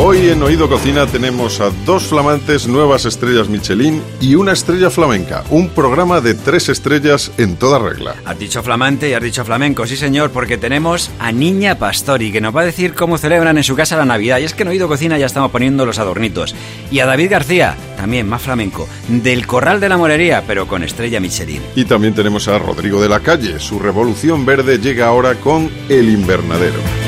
Hoy en Oído Cocina tenemos a dos flamantes nuevas estrellas Michelin y una estrella flamenca, un programa de tres estrellas en toda regla. Has dicho flamante y has dicho flamenco, sí señor, porque tenemos a Niña Pastori, que nos va a decir cómo celebran en su casa la Navidad. Y es que en Oído Cocina ya estamos poniendo los adornitos. Y a David García, también más flamenco, del Corral de la Morería, pero con estrella Michelin. Y también tenemos a Rodrigo de la Calle. Su revolución verde llega ahora con El Invernadero.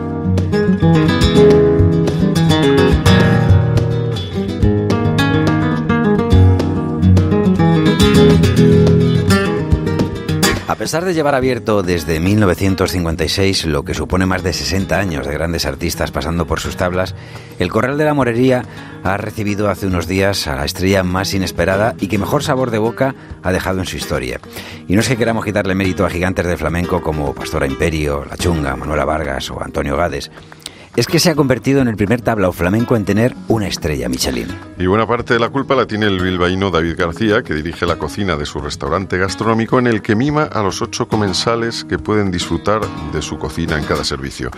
A pesar de llevar abierto desde 1956, lo que supone más de 60 años de grandes artistas pasando por sus tablas, el Corral de la Morería ha recibido hace unos días a la estrella más inesperada y que mejor sabor de boca ha dejado en su historia. Y no es que queramos quitarle mérito a gigantes del flamenco como Pastora Imperio, La Chunga, Manuela Vargas o Antonio Gades, es que se ha convertido en el primer tablao flamenco en tener una estrella Michelin. Y buena parte de la culpa la tiene el bilbaíno David García, que dirige la cocina de su restaurante gastronómico en el que mima a los ocho comensales que pueden disfrutar de su cocina en cada servicio.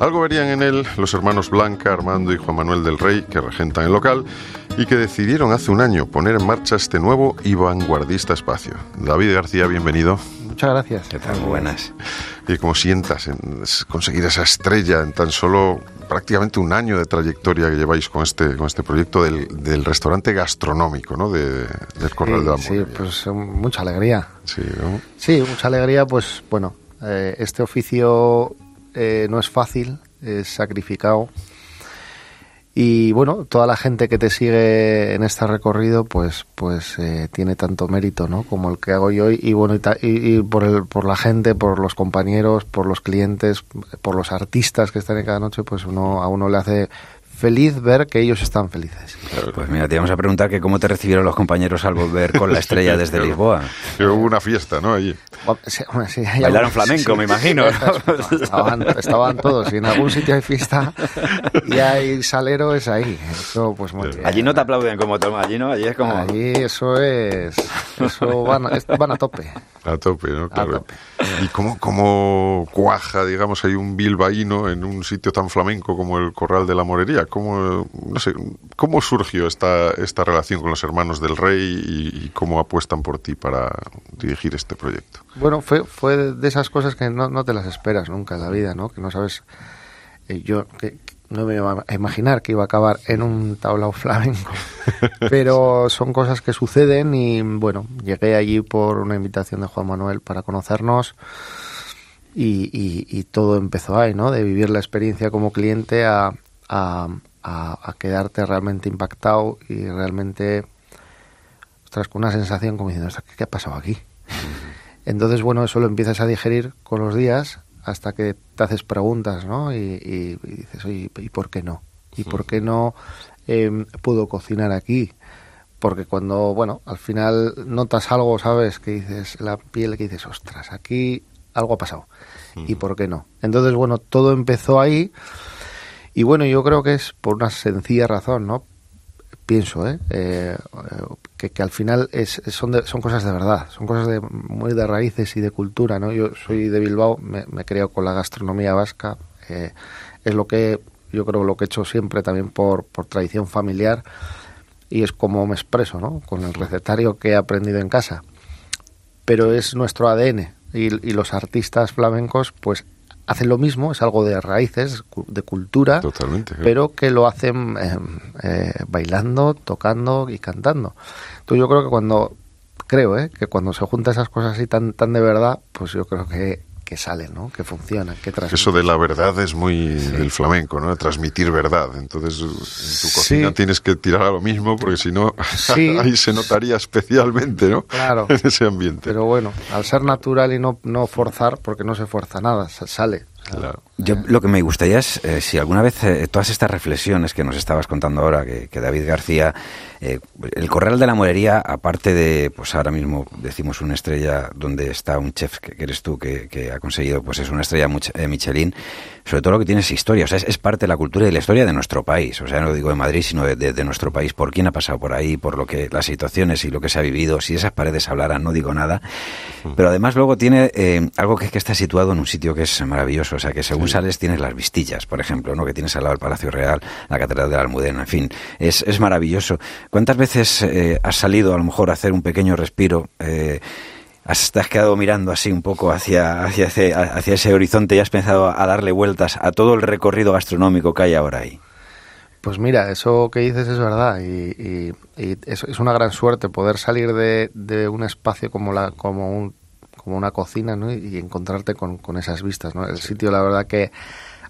Algo verían en él los hermanos Blanca, Armando y Juan Manuel del Rey, que regentan el local y que decidieron hace un año poner en marcha este nuevo y vanguardista espacio. David García, bienvenido. Muchas gracias. ¿Qué tal? Muy buenas. ¿Y cómo sientas en conseguir esa estrella en tan solo prácticamente un año de trayectoria que lleváis con este, con este proyecto del, del restaurante gastronómico ¿no? de, del Corral sí, de la Sí, Morería? pues eh, mucha alegría. Sí, ¿no? Sí, mucha alegría, pues bueno, eh, este oficio eh, no es fácil, es sacrificado. Y bueno, toda la gente que te sigue en este recorrido, pues, pues eh, tiene tanto mérito, ¿no? Como el que hago yo y bueno, y, ta- y- y por el, por la gente, por los compañeros, por los clientes, por los artistas que están en cada noche, pues uno a uno le hace feliz ver que ellos están felices. Pues mira, te íbamos a preguntar que cómo te recibieron los compañeros al volver con la estrella desde Lisboa. Que hubo una fiesta, ¿no? Allí. Sí, hombre, sí, hay Bailaron flamenco, me imagino, ¿no? Estaban, estaban todos. Si en algún sitio hay fiesta y hay salero, es ahí. Eso, pues muy bien. Allí no te aplauden como toma, allí no, allí es como... Allí eso es. Eso van, a- es- van a tope. A tope, ¿no? Claro. tope. ¿Y cómo, cómo cuaja, digamos, hay un bilbaíno en un sitio tan flamenco como el Corral de la Morería? ¿Cómo, no sé, cómo surgió esta, esta relación con los hermanos del rey y, y cómo apuestan por ti para dirigir este proyecto? Bueno, fue, fue de esas cosas que no, no te las esperas nunca en la vida, ¿no? Que no sabes. eh, yo que, que no me iba a imaginar que iba a acabar en un tablao flamenco. Pero son cosas que suceden y bueno, llegué allí por una invitación de Juan Manuel para conocernos y, y- y todo empezó ahí, ¿no? De vivir la experiencia como cliente a, a, a- a quedarte realmente impactado y realmente, ostras, con una sensación como diciendo, "Ostras, ¿qué, qué ha pasado aquí? Entonces, bueno, eso lo empiezas a digerir con los días hasta que te haces preguntas, ¿no? Y, y- y dices, oye, ¿y por qué no? ¿Y por qué no eh, puedo cocinar aquí? Porque cuando, bueno, al final notas algo, ¿sabes? Que dices, la piel que dices, ostras, aquí algo ha pasado. ¿Y por qué no? Entonces, bueno, todo empezó ahí. Y bueno, yo creo que es por una sencilla razón, ¿no? Pienso, ¿eh? Eh, que, al final es, son, de- son cosas de verdad, son cosas de, muy de raíces y de cultura, ¿no? Yo soy de Bilbao, me, me criado con la gastronomía vasca, eh, es lo que yo creo lo que he hecho siempre también por, por tradición familiar y es como me expreso, ¿no? Con el recetario que he aprendido en casa. Pero es nuestro ADN y los artistas flamencos pues hacen lo mismo, es algo de raíces, de cultura, Totalmente. pero que lo hacen eh, eh, bailando, tocando y cantando. Entonces yo creo que cuando, creo, ¿eh? que cuando se juntan esas cosas así tan, tan de verdad, pues yo creo que, que salen, ¿no? Que funcionan, que transmiten. Eso de la verdad es muy del flamenco, ¿no? De transmitir verdad. Entonces, en tu cocina Sí. tienes que tirar a lo mismo porque si no, Sí. ahí se notaría especialmente, ¿no? Claro. En ese ambiente. Pero bueno, al ser natural y no, no forzar, porque no se fuerza nada, sa- sale, Yo lo que me gustaría es, eh, si alguna vez eh, todas estas reflexiones que nos estabas contando ahora, que, David García, eh, el Corral de la Morería, aparte de, pues ahora mismo decimos una estrella donde está un chef que, eres tú, que, ha conseguido, pues es una estrella Michelin, sobre todo lo que tiene es historia, o sea, es, parte de la cultura y la historia de nuestro país, o sea, no lo digo de Madrid, sino de, nuestro país, por quién ha pasado por ahí, por lo que, las situaciones y lo que se ha vivido, si esas paredes hablaran, no digo nada, pero además luego tiene algo que, que está situado en un sitio que es maravilloso, o sea, que según sales tienes las vistillas, por ejemplo, ¿no? que tienes al lado del Palacio Real, la Catedral de la Almudena, en fin, es, es maravilloso. ¿Cuántas veces eh, has salido a lo mejor a hacer un pequeño respiro? Eh, has, te has quedado mirando así un poco hacia, hacia, ese, hacia ese horizonte y has pensado a darle vueltas a todo el recorrido gastronómico que hay ahora ahí. Pues mira, eso que dices es verdad y, es, es, una gran suerte poder salir de, de un espacio como, la, como un como una cocina ¿no? y, encontrarte con, con, esas vistas. ¿no? El sitio, la verdad que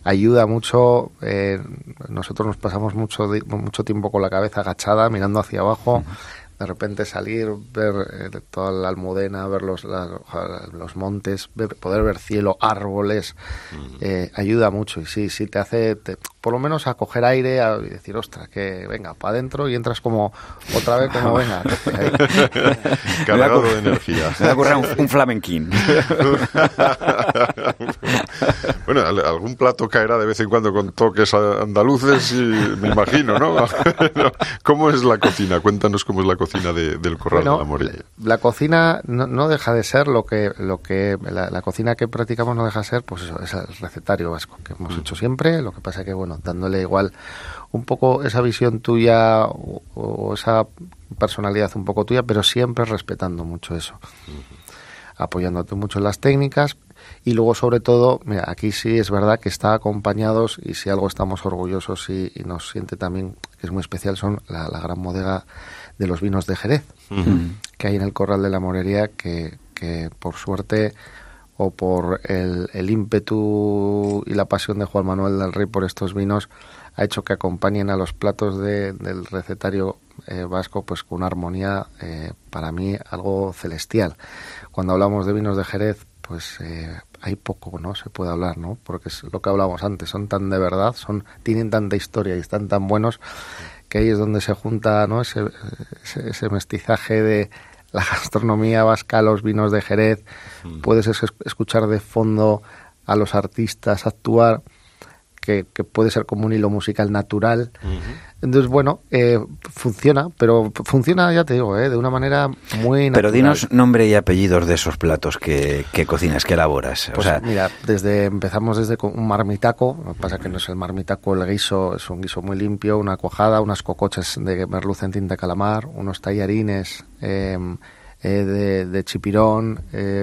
ayuda mucho. Eh, nosotros nos pasamos mucho, mucho tiempo con la cabeza agachada, mirando hacia abajo de repente salir, ver eh, toda la almudena, ver los, los montes, poder ver cielo, árboles, eh, ayuda mucho. Y sí, sí, te hace, por lo menos a coger aire y decir, ostras, que venga, para adentro y entras como otra vez, como venga. Cargado de energía. Me ocurre un, un flamenquín. bueno, algún plato caerá de vez en cuando con toques andaluces, y, me imagino, ¿no? ¿Cómo es la cocina? Cuéntanos cómo es la cocina del Corral de la Morella? La, cocina no, deja de ser lo que, lo que la, cocina que practicamos no deja de ser, pues eso, es el recetario vasco que hemos mm. hecho siempre. Lo que pasa es que, bueno, dándole igual un poco esa visión tuya o, esa personalidad un poco tuya, pero siempre respetando mucho eso. Apoyándote mucho en las técnicas, y luego sobre todo mira, aquí sí es verdad que está acompañados y si algo estamos orgullosos y, nos siente también que es muy especial son la, la gran bodega de los vinos de Jerez, que hay en el Corral de la Morería, que, que por suerte o por el, el, ímpetu y la pasión de Juan Manuel del Rey por estos vinos, ha hecho que acompañen a los platos de, del recetario eh, vasco pues con una armonía eh, para mí algo celestial. Cuando hablamos de vinos de Jerez, pues eh, hay poco, ¿no? Se puede hablar, ¿no? Porque es lo que hablábamos antes, son tan de verdad, son tienen tanta historia y están tan buenos que ahí es donde se junta ¿no? ese, ese, mestizaje de la gastronomía vasca, los vinos de Jerez, mm. puedes escuchar de fondo a los artistas actuar que, puede ser como un hilo musical natural. Entonces, bueno, eh, funciona, pero funciona, ya te digo, eh, de una manera muy natural. Pero dinos nombre y apellidos de esos platos que, cocinas, que elaboras. Pues mira, desde empezamos desde un marmitaco, lo que pasa que no es el marmitaco, el guiso es un guiso muy limpio, una cuajada, unas cocochas de merluza en tinta calamar, unos tallarines... Em, eh, de, chipirón,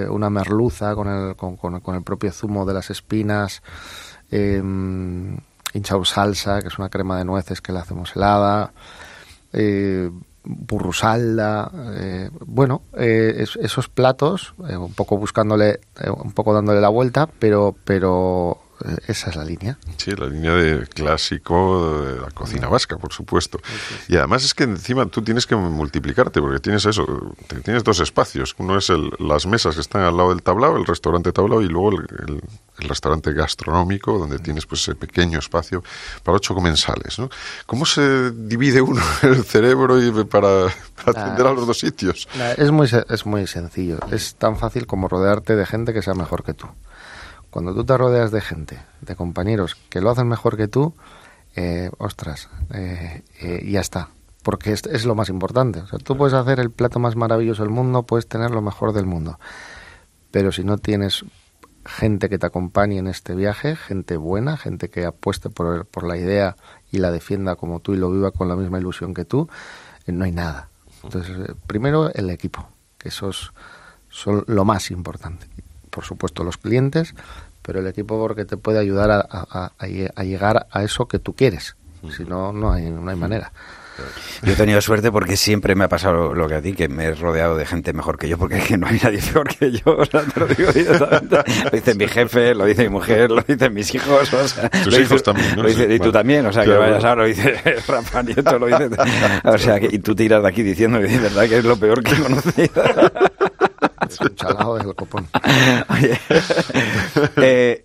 una merluza con el, con, con el propio zumo de las espinas, eh, salsa, que es una crema de nueces que le hacemos helada, eh, burrusalda, eh, bueno, eh, esos platos, eh, un poco buscándole, un poco dándole la vuelta, pero, pero esa es la línea. Sí, la línea de clásico de la cocina vasca, por supuesto. Y además es que encima tú tienes que multiplicarte, porque tienes eso, tienes dos espacios. Uno es el, las mesas que están al lado del tablao, el restaurante tablao, y luego el, restaurante gastronómico, donde tienes pues ese pequeño espacio para ocho comensales. ¿no? ¿Cómo se divide uno el cerebro y para, atender a los dos sitios? Es muy, es muy sencillo. Es tan fácil como rodearte de gente que sea mejor que tú. Cuando tú te rodeas de gente, de compañeros que lo hacen mejor que tú, eh, ostras, eh, eh, ya está. Porque es, es, lo más importante. O sea, tú puedes hacer el plato más maravilloso del mundo, puedes tener lo mejor del mundo. Pero si no tienes gente que te acompañe en este viaje, gente buena, gente que apueste por, la idea y la defienda como tú y lo viva con la misma ilusión que tú, no hay nada. Entonces, primero el equipo, que esos son lo más importante por supuesto los clientes, pero el equipo porque te puede ayudar a, a, llegar a eso que tú quieres. Si no, no hay, no hay manera. Yo he tenido suerte porque siempre me ha pasado lo que a ti, que me he rodeado de gente mejor que yo, porque no hay nadie peor que yo. O sea, te lo digo Lo dice mi jefe, lo dice mi mujer, lo dicen mis hijos. O sea, Tus hijos también, ¿no? y tú también, o sea, que vayas ahora, lo dice Rafa Nieto, lo dice. O sea, que, y tú tiras de aquí diciendo, de verdad que es lo peor que he conocido. Es un chalao del copón.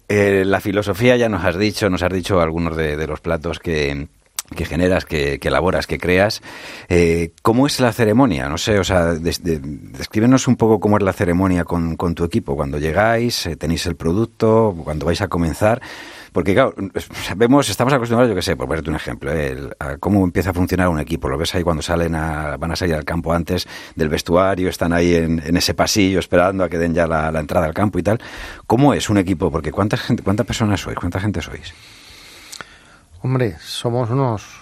La filosofía ya nos has dicho, nos has dicho algunos de, de los platos que, que generas, que, que, elaboras, que creas. Eh, ¿Cómo es la ceremonia? No sé, o sea, des, de, descríbenos un poco cómo es la ceremonia con, con tu equipo. Cuando llegáis, eh, tenéis el producto, cuando vais a comenzar. Porque, claro, sabemos, estamos acostumbrados, yo que sé, por ponerte un ejemplo, eh, el, a cómo empieza a funcionar un equipo. Lo ves ahí cuando salen a, van a salir al campo antes del vestuario, están ahí en, en ese pasillo esperando a que den ya la, la, entrada al campo y tal. ¿Cómo es un equipo? Porque ¿cuánta, gente, ¿cuántas personas sois? ¿Cuánta gente sois? Hombre, somos unos.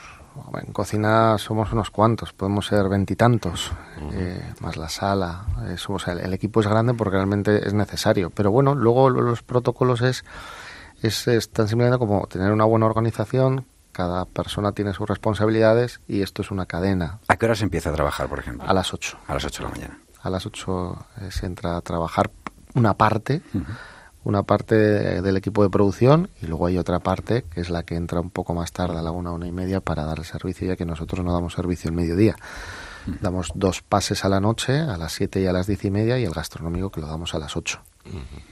En cocina somos unos cuantos, podemos ser veintitantos, uh -huh. eh, más la sala. Sea, el, el, equipo es grande porque realmente es necesario. Pero bueno, luego los protocolos es, es, es tan simplemente como tener una buena organización, cada persona tiene sus responsabilidades y esto es una cadena. ¿A qué hora se empieza a trabajar, por ejemplo? A las 8. A las 8 de la mañana. A las 8 eh, se entra a trabajar una parte. Uh -huh una parte del equipo de producción y luego hay otra parte que es la que entra un poco más tarde a la una, una y media para dar el servicio ya que nosotros no damos servicio el mediodía. Damos dos pases a la noche, a las siete y a las diez y media y el gastronómico que lo damos a las ocho. Uh -huh.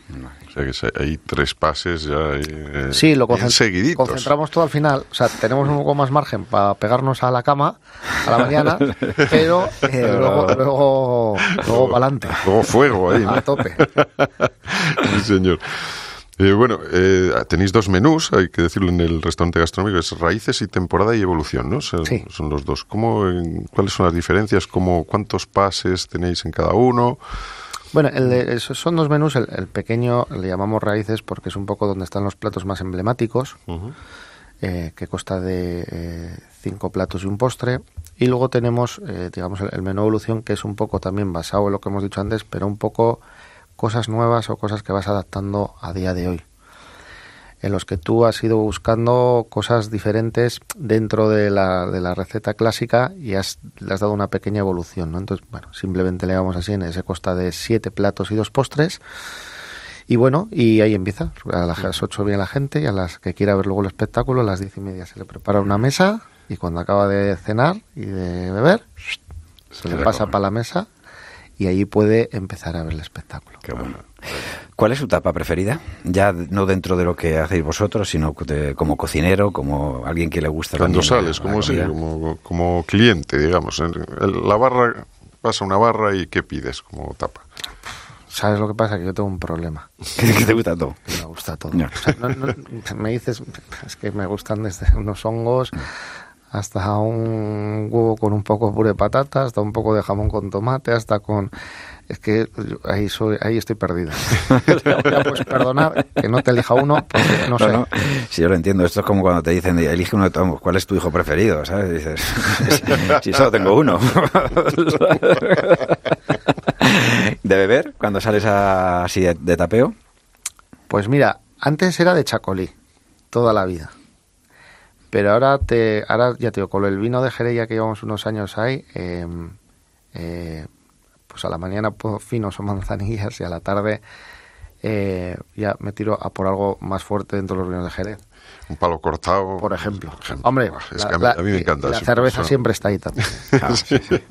O sea que hay tres pases ya eh, sí, lo concent concentramos todo al final. O sea, tenemos un poco más margen para pegarnos a la cama a la mañana, pero eh, luego, luego, luego para adelante. Luego fuego ahí. ¿no? A tope. sí, señor. Eh, bueno, eh, tenéis dos menús, hay que decirlo en el restaurante gastronómico, es raíces y temporada y evolución, ¿no? Son, sí. son los dos. ¿Cómo, ¿Cuáles son las diferencias? ¿Cómo, ¿Cuántos pases tenéis en cada uno? Bueno, el de, son dos menús. El, el, pequeño le llamamos raíces porque es un poco donde están los platos más emblemáticos, uh -huh. eh, que consta de eh, cinco platos y un postre. Y luego tenemos, eh, digamos, el, el, menú evolución, que es un poco también basado en lo que hemos dicho antes, pero un poco cosas nuevas o cosas que vas adaptando a día de hoy. En los que tú has ido buscando cosas diferentes dentro de la, de la receta clásica y has, le has dado una pequeña evolución. ¿no? Entonces, bueno, simplemente le damos así en ese costa de siete platos y dos postres. Y bueno, y ahí empieza. A las 8 viene la gente y a las que quiera ver luego el espectáculo, a las diez y media se le prepara una mesa y cuando acaba de cenar y de beber, se le pasa para la mesa y ahí puede empezar a ver el espectáculo. Qué bueno. ¿Cuál es su tapa preferida? Ya no dentro de lo que hacéis vosotros, sino de, como cocinero, como alguien que le gusta. Cuando sales, la, como, la sí, como, como, cliente, digamos. En la barra, pasa una barra y ¿qué pides como tapa? ¿Sabes lo que pasa? Que yo tengo un problema. ¿Que te gusta todo? Me gusta todo. No. O sea, no, no, me dices, es que me gustan desde unos hongos hasta un huevo con un poco de puré de patata, hasta un poco de jamón con tomate, hasta con es que ahí soy, ahí estoy perdido. pues perdonar que no te elija uno, porque no, no sé. No. Sí, yo lo entiendo. Esto es como cuando te dicen, elige uno de todos, ¿cuál es tu hijo preferido? ¿Sabes? Y dices, si solo tengo uno. ¿De beber cuando sales a, así de, de tapeo? Pues mira, antes era de chacolí, toda la vida pero ahora te ahora ya te digo con el vino de Jerez ya que llevamos unos años ahí eh, eh, pues a la mañana puedo finos o manzanillas y a la tarde eh, ya me tiro a por algo más fuerte dentro de los vinos de Jerez un palo cortado por ejemplo, por ejemplo. hombre es que a, mí, a, mí, me encanta la cerveza persona. siempre está ahí también ah, sí, sí.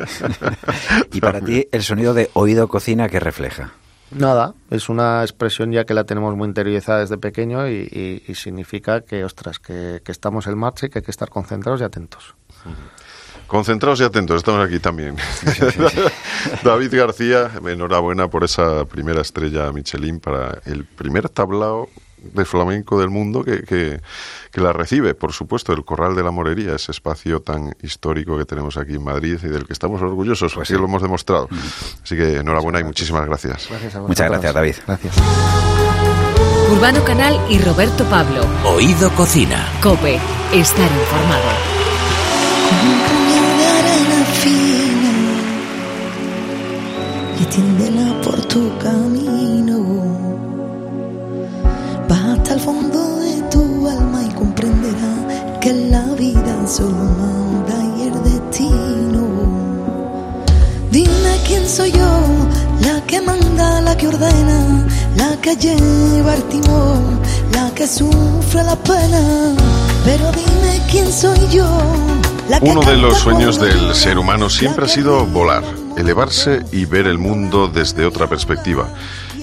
y para ti el sonido de oído cocina que refleja Nada, es una expresión ya que la tenemos muy interiorizada desde pequeño y, y, y significa que, ostras, que, que, estamos en marcha y que hay que estar concentrados y atentos. Concentrados y atentos, estamos aquí también. Sí, sí, sí. David García, enhorabuena por esa primera estrella Michelin para el primer tablao de flamenco del mundo que, que, que, la recibe, por supuesto, el Corral de la Morería, ese espacio tan histórico que tenemos aquí en Madrid y del que estamos orgullosos, pues sí. lo hemos demostrado. Así que enhorabuena y muchísimas gracias. gracias Muchas gracias, David. Gracias. Urbano Canal y Roberto Pablo. Oído Cocina. Cope, estar informado. Y tiéndela por tu camino va hasta el fondo de tu alma y comprenderá que la vida solo manda y el destino. Dime quién soy yo, la que manda, la que ordena, la que lleva el timón, la que sufre la pena. Pero dime quién soy yo, Uno de los sueños del ser humano siempre ha sido volar, elevarse y ver el mundo desde otra perspectiva.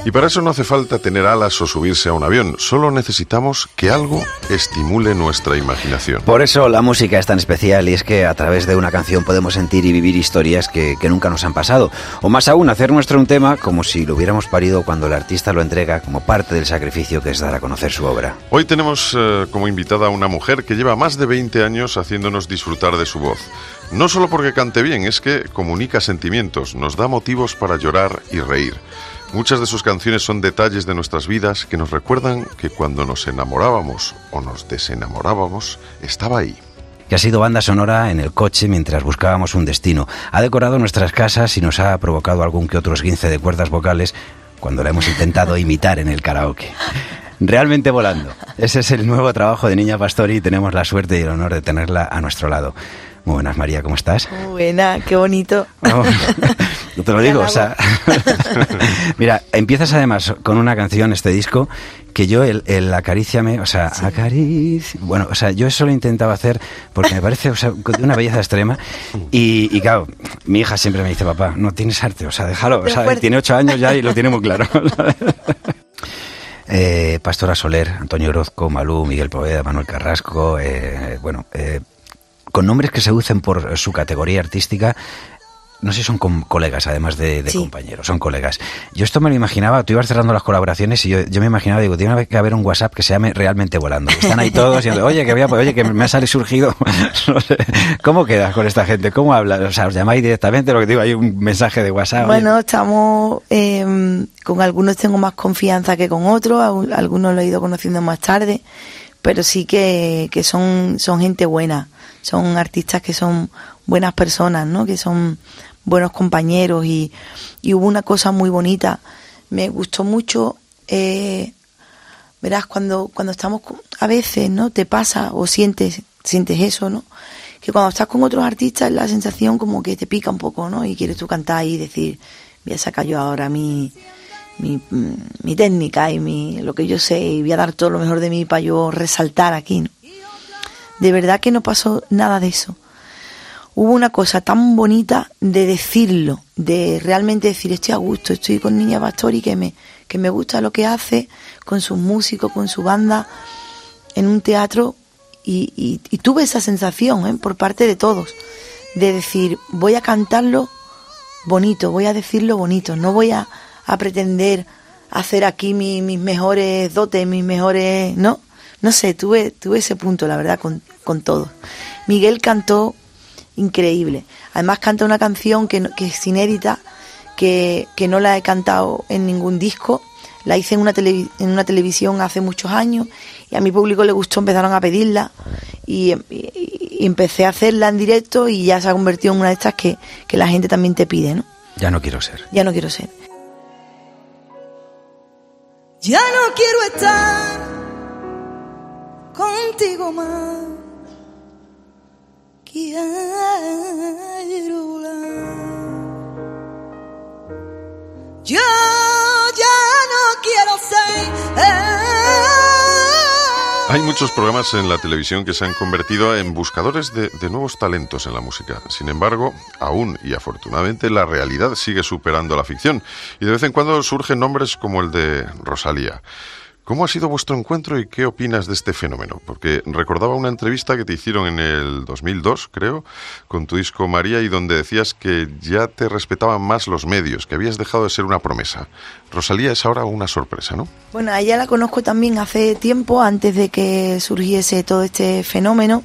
Y para eso no hace falta tener alas o subirse a un avión, solo necesitamos que algo estimule nuestra imaginación. Por eso la música es tan especial y es que a través de una canción podemos sentir y vivir historias que, que nunca nos han pasado. O más aún, hacer nuestro un tema como si lo hubiéramos parido cuando el artista lo entrega como parte del sacrificio que es dar a conocer su obra. Hoy tenemos eh, como invitada a una mujer que lleva más de 20 años haciéndonos disfrutar de su voz. No solo porque cante bien, es que comunica sentimientos, nos da motivos para llorar y reír. Muchas de sus canciones son detalles de nuestras vidas que nos recuerdan que cuando nos enamorábamos o nos desenamorábamos, estaba ahí que ha sido banda sonora en el coche mientras buscábamos un destino. Ha decorado nuestras casas y nos ha provocado algún que otro esguince de cuerdas vocales cuando la hemos intentado imitar en el karaoke. Realmente volando. Ese es el nuevo trabajo de Niña Pastori y tenemos la suerte y el honor de tenerla a nuestro lado. Muy buenas, María, ¿cómo estás? Muy buena, qué bonito. te lo digo, o sea. Mira, empiezas además con una canción, este disco, que yo, el, el acaríciame, o sea, acaricia. Bueno, o sea, yo eso lo intentaba hacer porque me parece o sea, de una belleza extrema. Y, y claro, mi hija siempre me dice, papá, no tienes arte, o sea, déjalo. O sea, tiene ocho años ya y lo tiene muy claro. Eh, Pastora Soler, Antonio Orozco, Malú, Miguel Poveda, Manuel Carrasco, eh, bueno, eh, con nombres que se usen por su categoría artística, no sé si son com- colegas, además de, de Sí. compañeros, son colegas. Yo esto me lo imaginaba, tú ibas cerrando las colaboraciones y yo, yo me imaginaba, digo, tiene que haber un WhatsApp que se llame Realmente Volando. Están ahí todos y oye, que, voy a- oye, que me ha salido surgido. No sé, ¿Cómo quedas con esta gente? ¿Cómo hablas? O sea, os llamáis directamente, lo que digo, hay un mensaje de WhatsApp. oye. Bueno, estamos eh, con algunos tengo más confianza que con otros, algunos lo he ido conociendo más tarde, pero sí que, que son, son gente buena, son artistas que son buenas personas, ¿no? Que son buenos compañeros y, y hubo una cosa muy bonita, me gustó mucho, eh, verás, cuando, cuando estamos, a veces, ¿no? Te pasa o sientes, sientes eso, ¿no? Que cuando estás con otros artistas la sensación como que te pica un poco, ¿no? Y quieres tú cantar y decir, voy a sacar yo ahora mi, mi, mm, mi técnica y mi, lo que yo sé y voy a dar todo lo mejor de mí para yo resaltar aquí, ¿no? De verdad que no pasó nada de eso. Hubo una cosa tan bonita de decirlo, de realmente decir, estoy a gusto, estoy con Niña Pastori que me, que me gusta lo que hace, con sus músicos, con su banda, en un teatro, y, tuve esa sensación ¿eh? por parte de todos, de decir, voy a cantarlo bonito, voy a decirlo bonito, no voy a, a pretender hacer aquí mi- mis mejores dotes, mis mejores, ¿no? No sé, tuve, tuve ese punto, la verdad, con, con todos. Miguel cantó increíble. Además canta una canción que, que es inédita, que, que no la he cantado en ningún disco. La hice en una, televi- en una televisión hace muchos años y a mi público le gustó, empezaron a pedirla y, y- y empecé a hacerla en directo y ya se ha convertido en una de estas que, que la gente también te pide, ¿no? Ya no quiero ser. Ya no quiero ser. Ya no quiero estar contigo más. Hay muchos programas en la televisión que se han convertido en buscadores de, de nuevos talentos en la música. Sin embargo, aún y afortunadamente la realidad sigue superando la ficción y de vez en cuando surgen nombres como el de Rosalía. ¿Cómo ha sido vuestro encuentro y qué opinas de este fenómeno? Porque recordaba una entrevista que te hicieron en el 2002, creo, con tu disco María y donde decías que ya te respetaban más los medios, que habías dejado de ser una promesa. Rosalía es ahora una sorpresa, ¿no? Bueno, a ella la conozco también hace tiempo, antes de que surgiese todo este fenómeno.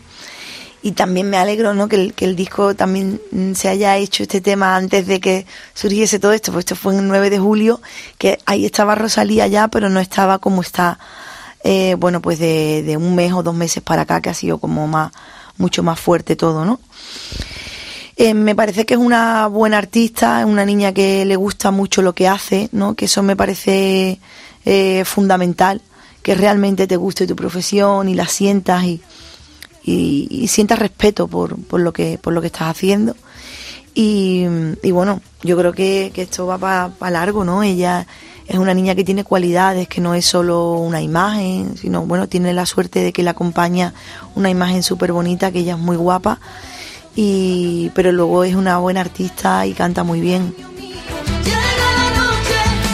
Y también me alegro ¿no? que, el, que el disco también mm, se haya hecho este tema antes de que surgiese todo esto, pues esto fue el 9 de julio, que ahí estaba Rosalía ya, pero no estaba como está, eh, bueno, pues de, de un mes o dos meses para acá, que ha sido como más, mucho más fuerte todo, ¿no? Eh, me parece que es una buena artista, es una niña que le gusta mucho lo que hace, ¿no? Que eso me parece eh, fundamental, que realmente te guste tu profesión y la sientas y, y, y sientas respeto por, por lo que por lo que estás haciendo. Y, bueno, yo creo que, que esto va para largo, ¿no? Ella es una niña que tiene cualidades, que no es solo una imagen, sino bueno, tiene la suerte de que le acompaña una imagen súper bonita, que ella es muy guapa y pero luego es una buena artista y canta muy bien.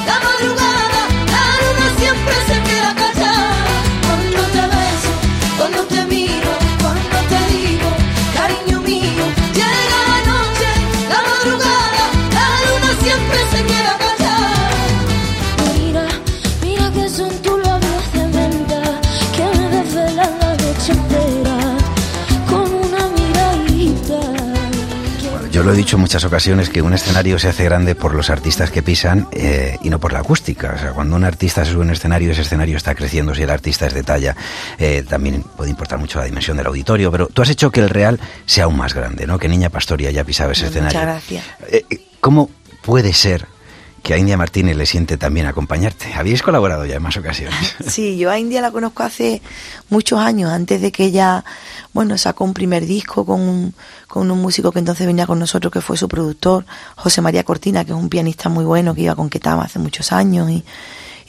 La la la lo he dicho en muchas ocasiones que un escenario se hace grande por los artistas que pisan eh, y no por la acústica. O sea, cuando un artista se sube a un escenario, ese escenario está creciendo. Si el artista es de talla, eh, también puede importar mucho la dimensión del auditorio. Pero tú has hecho que el Real sea aún más grande, ¿no? Que Niña Pastoria ya pisaba ese Muchas escenario. gracias. Eh, eh, ¿Cómo puede ser que a India Martínez le siente también acompañarte? Habéis colaborado ya en más ocasiones. Sí, yo a India la conozco hace muchos años, antes de que ella, bueno, sacó un primer disco con un, con un músico que entonces venía con nosotros, que fue su productor, José María Cortina, que es un pianista muy bueno, que iba con Ketama hace muchos años y,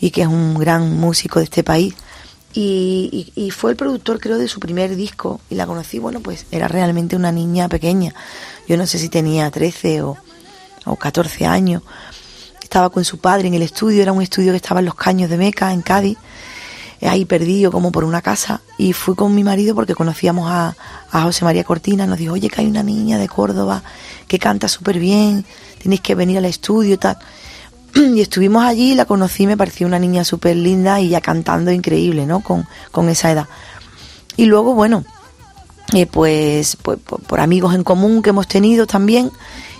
y que es un gran músico de este país. Y, y- y fue el productor, creo, de su primer disco. Y la conocí, bueno, pues era realmente una niña pequeña. Yo no sé si tenía 13 o, o 14 años. Estaba con su padre en el estudio, era un estudio que estaba en los caños de Meca, en Cádiz, eh, ahí perdido como por una casa. Y fui con mi marido porque conocíamos a, a José María Cortina. Nos dijo, oye, que hay una niña de Córdoba que canta súper bien, tenéis que venir al estudio y tal. Y estuvimos allí, la conocí, me pareció una niña súper linda y ya cantando increíble, ¿no? Con, con esa edad. Y luego, bueno, eh, pues, pues por, por amigos en común que hemos tenido también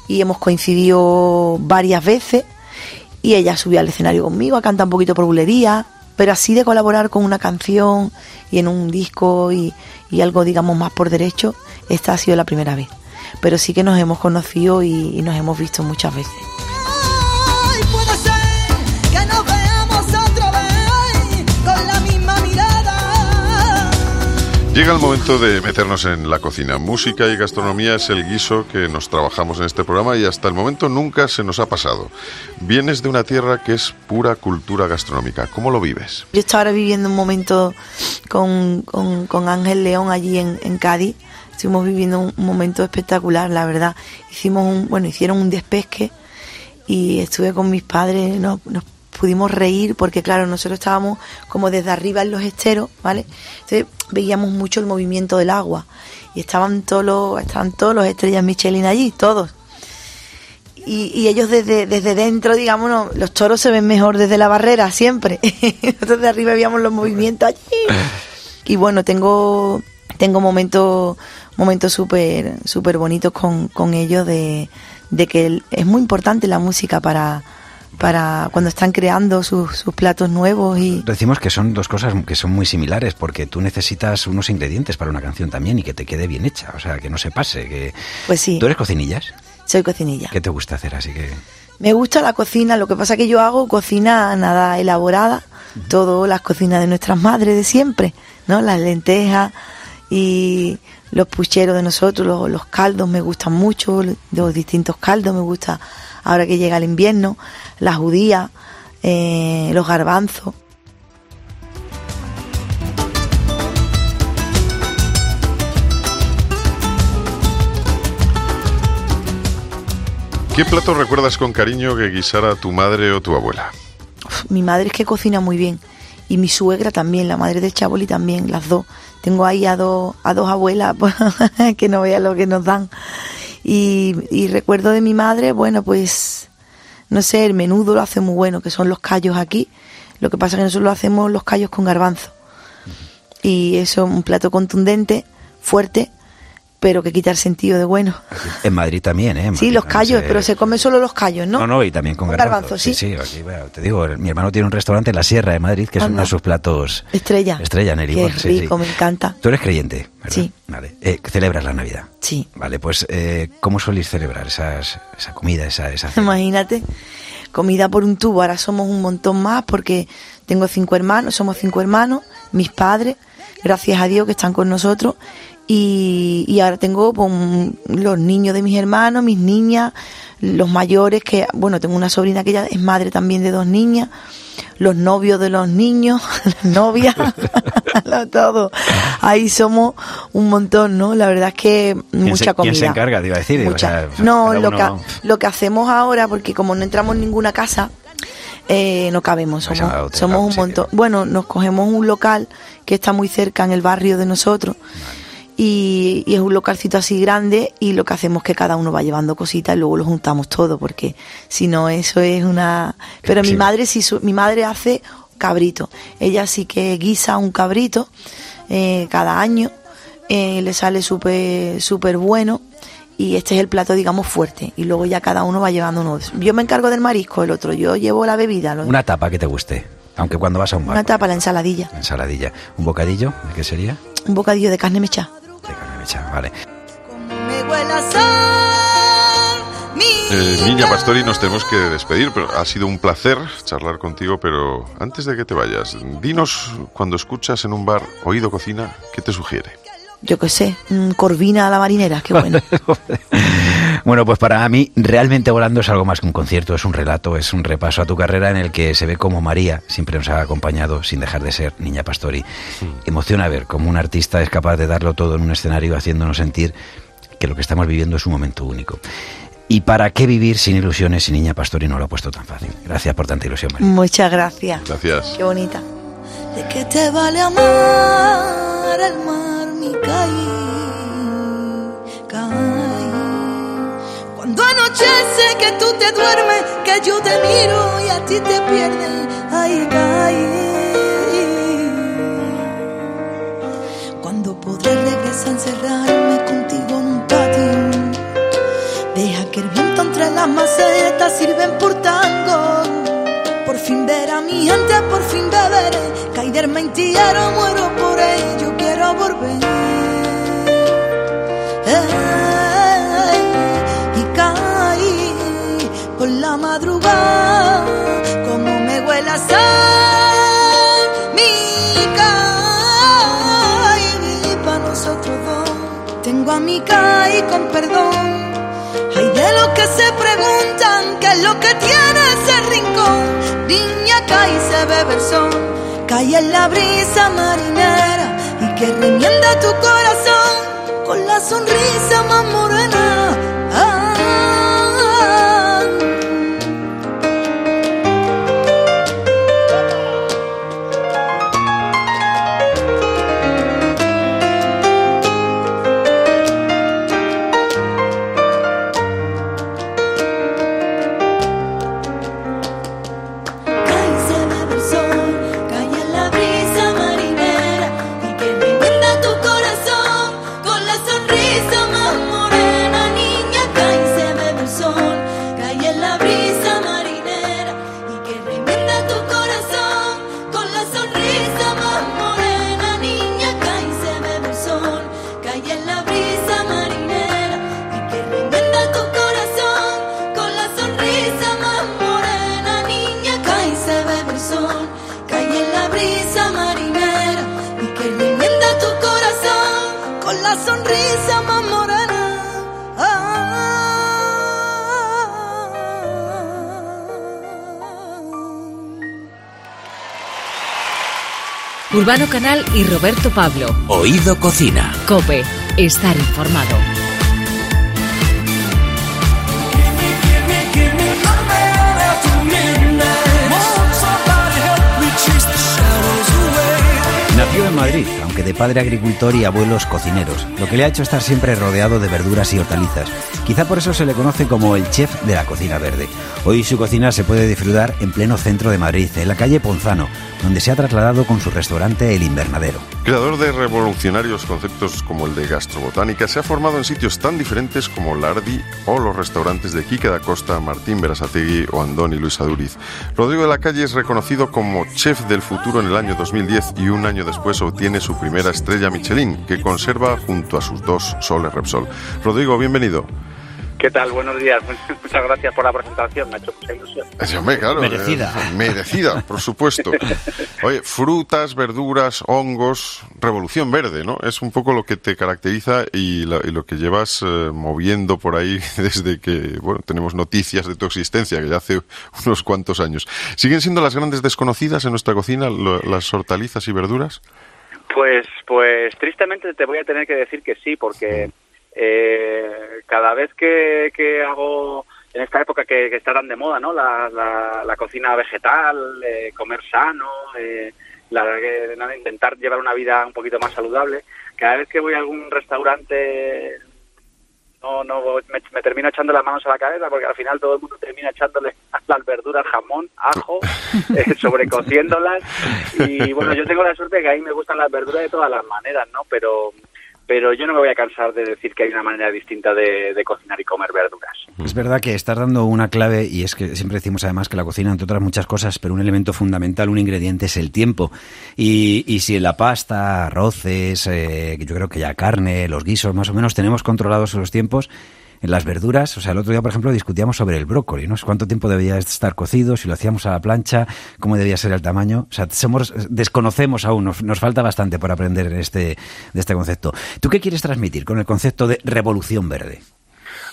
y hemos coincidido varias veces y ella subió al escenario conmigo a cantar un poquito por bulería, pero así de colaborar con una canción y en un disco y, y algo digamos más por derecho, esta ha sido la primera vez. Pero sí que nos hemos conocido y, y nos hemos visto muchas veces. Llega el momento de meternos en la cocina. Música y gastronomía es el guiso que nos trabajamos en este programa y hasta el momento nunca se nos ha pasado. Vienes de una tierra que es pura cultura gastronómica. ¿Cómo lo vives? Yo estaba ahora viviendo un momento con, con- Ángel León allí en, en Cádiz. Estuvimos viviendo un, un momento espectacular, la verdad. Hicimos un, bueno, hicieron un despesque y estuve con mis padres, nos, nos pudimos reír porque claro, nosotros estábamos como desde arriba en los esteros, ¿vale? Entonces veíamos mucho el movimiento del agua y estaban todos los, estaban todos los estrellas Michelin allí, todos. Y, ellos desde, desde dentro, digamos, los toros se ven mejor desde la barrera, siempre. Nosotros de arriba veíamos los movimientos allí. Y bueno, tengo, tengo momentos momentos súper súper bonitos con, con ellos de, de que es muy importante la música para, para cuando están creando sus, sus platos nuevos y Decimos que son dos cosas que son muy similares, porque tú necesitas unos ingredientes para una canción también y que te quede bien hecha, o sea, que no se pase. Que... pues sí, ¿Tú eres cocinillas? soy cocinilla. ¿Qué te gusta hacer? Así que... Me gusta la cocina, lo que pasa que yo hago cocina nada elaborada, todo las cocinas de nuestras madres de siempre, ¿no? Las lentejas y los pucheros de nosotros, los, los caldos me gustan mucho, los distintos caldos me gusta ahora que llega el invierno, las judías, eh, los garbanzos. ¿Qué plato recuerdas con cariño que guisara tu madre o tu abuela? Mi madre es que cocina muy bien y mi suegra también, la madre de Chaboli también, las dos. Tengo ahí a dos, a dos abuelas pues, que no vean lo que nos dan. Y, y recuerdo de mi madre, bueno, pues no sé, el menudo lo hace muy bueno, que son los callos aquí. Lo que pasa es que nosotros lo hacemos los callos con garbanzo. Y eso es un plato contundente, fuerte, pero que quita el sentido de bueno. En Madrid también, ¿eh? Sí, los callos, pero se come solo los callos, ¿no? No, no, y también con, Con garbanzo. garbanzo, sí. Sí, aquí, bueno, te digo, mi hermano tiene un restaurante en la Sierra de Madrid, que es Anda. uno de sus platos... Estrella. Estrella, Neri. Qué sí, sí. rico, me encanta. Tú eres creyente, ¿verdad? Sí. Vale. Eh, celebras la Navidad. Sí. Vale, pues, eh, ¿cómo soléis celebrar esas, esa comida, esa... esa cena? Imagínate, comida por un tubo. Ahora somos un montón más porque tengo cinco hermanos, somos cinco hermanos, mis padres, gracias a Dios que están con nosotros. Y, y ahora tengo pues, un- los niños de mis hermanos, mis niñas, los mayores, que, bueno, tengo una sobrina que ya es madre también de dos niñas, los novios de los niños, las novias, todo. Ahí somos un montón, ¿no? La verdad es que mucha se- comida. quién se encarga, te iba a decir? O Mucha. sea, no, lo, uno- que, lo que hacemos ahora, porque como no entramos en ninguna casa, eh, no cabemos. Somos, somos un montón. Bueno, nos cogemos un local que está muy cerca en el barrio de nosotros. Y, y es un localcito así grande y lo que hacemos es que cada uno va llevando cositas y luego lo juntamos todo porque si no eso es una pero mi madre sí su- mi madre hace cabrito ella sí que guisa un cabrito eh, cada año eh, le sale súper súper bueno y este es el plato digamos fuerte y luego ya cada uno va llevando uno yo me encargo del marisco el otro yo llevo la bebida Una tapa que te guste, aunque cuando vas a un bar. una tapa la ensaladilla Ensaladilla. ¿Un bocadillo? ¿De qué sería? un bocadillo de carne mecha De vale. Eh, Niña Pastori, nos tenemos que despedir, pero ha sido un placer charlar contigo, pero antes de que te vayas, dinos cuando escuchas en un bar Oído Cocina, ¿qué te sugiere? Yo qué sé corvina a la marinera qué bueno Bueno, pues para mí realmente volando es algo más que un concierto, es un relato, es un repaso a tu carrera en el que se ve como María siempre nos ha acompañado sin dejar de ser niña pastori. Emociona ver cómo un artista es capaz de darlo todo en un escenario haciéndonos sentir que lo que estamos viviendo es un momento único. ¿Y para qué vivir sin ilusiones si Niña Pastori no lo ha puesto tan fácil? Gracias por tanta ilusión, María. muchas gracias Gracias. qué bonita ¿De qué te vale amar el mar, caí, caí? Cuando anochece que tú te duermes, que yo te miro y a ti te pierdes, ahí caí. Cuando podré regresar a encerrarme contigo en un patio, deja que el viento entre las macetas sirven por tango. Por fin ver a mi gente, por fin beberé. Caerme en tierra, muero por ello, volver. Ey, y caí por la madrugada, como me huele a sal. Mi caí para nosotros dos. Tengo a mi caí con perdón. Hay de los que se preguntan qué es lo que tiene ese rincón. Niña cae y se bebe el sol, cae en la brisa marinera que remienda tu corazón con la sonrisa más morena. Urbano Canal y Roberto Pablo. Oído Cocina. Cope. Estar informado. Nació en Madrid, aunque de padre agricultor y abuelos cocineros, lo que le ha hecho estar siempre rodeado de verduras y hortalizas. Quizá por eso se le conoce como el chef de la cocina verde. Hoy su cocina se puede disfrutar en pleno centro de Madrid, en la calle Ponzano, donde se ha trasladado con su restaurante El Invernadero. Creador de revolucionarios conceptos como el de gastrobotánica, se ha formado en sitios tan diferentes como Lardi o los restaurantes de Quique da Costa, Martín Berasategui o Andoni Luis Aduriz. Rodrigo de la Calle es reconocido como chef del futuro en el año 2010 y un año después obtiene su primera estrella Michelin, que conserva junto a sus dos soles Repsol. Rodrigo, bienvenido. ¿Qué tal? Buenos días. Muchas gracias por la presentación. Me ha hecho mucha ilusión. Sí, hombre, claro. Merecida. eh, merecida, por supuesto. Oye, frutas, verduras, hongos, revolución verde, ¿no? Es un poco lo que te caracteriza y, la- y lo que llevas eh, moviendo por ahí desde que, bueno, tenemos noticias de tu existencia, que ya hace unos cuantos años. ¿Siguen siendo las grandes desconocidas en nuestra cocina, lo- las hortalizas y verduras? Pues, pues tristemente te voy a tener que decir que sí, porque eh, cada vez que, que hago en esta época que, que está tan de moda, ¿no? La, la, la cocina vegetal, eh, comer sano, eh, la, nada, intentar llevar una vida un poquito más saludable. Cada vez que voy a algún restaurante no, no, me, me termino echando las manos a la cabeza porque al final todo el mundo termina echándole las verduras jamón, ajo, eh, sobrecociéndolas y bueno, yo tengo la suerte de que a mí me gustan las verduras de todas las maneras, ¿no? Pero pero yo no me voy a cansar de decir que hay una manera distinta de, de cocinar y comer verduras. Es verdad que estás dando una clave y es que siempre decimos además que la cocina, entre otras muchas cosas, pero un elemento fundamental, un ingrediente es el tiempo. Y, y si en la pasta, arroces, eh, yo creo que ya carne, los guisos, más o menos tenemos controlados los tiempos, en las verduras, o sea, el otro día, por ejemplo, discutíamos sobre el brócoli, ¿no? Cuánto tiempo debía estar cocido, si lo hacíamos a la plancha, cómo debía ser el tamaño. O sea, somos, desconocemos aún, nos, nos falta bastante por aprender este, de este concepto. ¿Tú qué quieres transmitir con el concepto de revolución verde?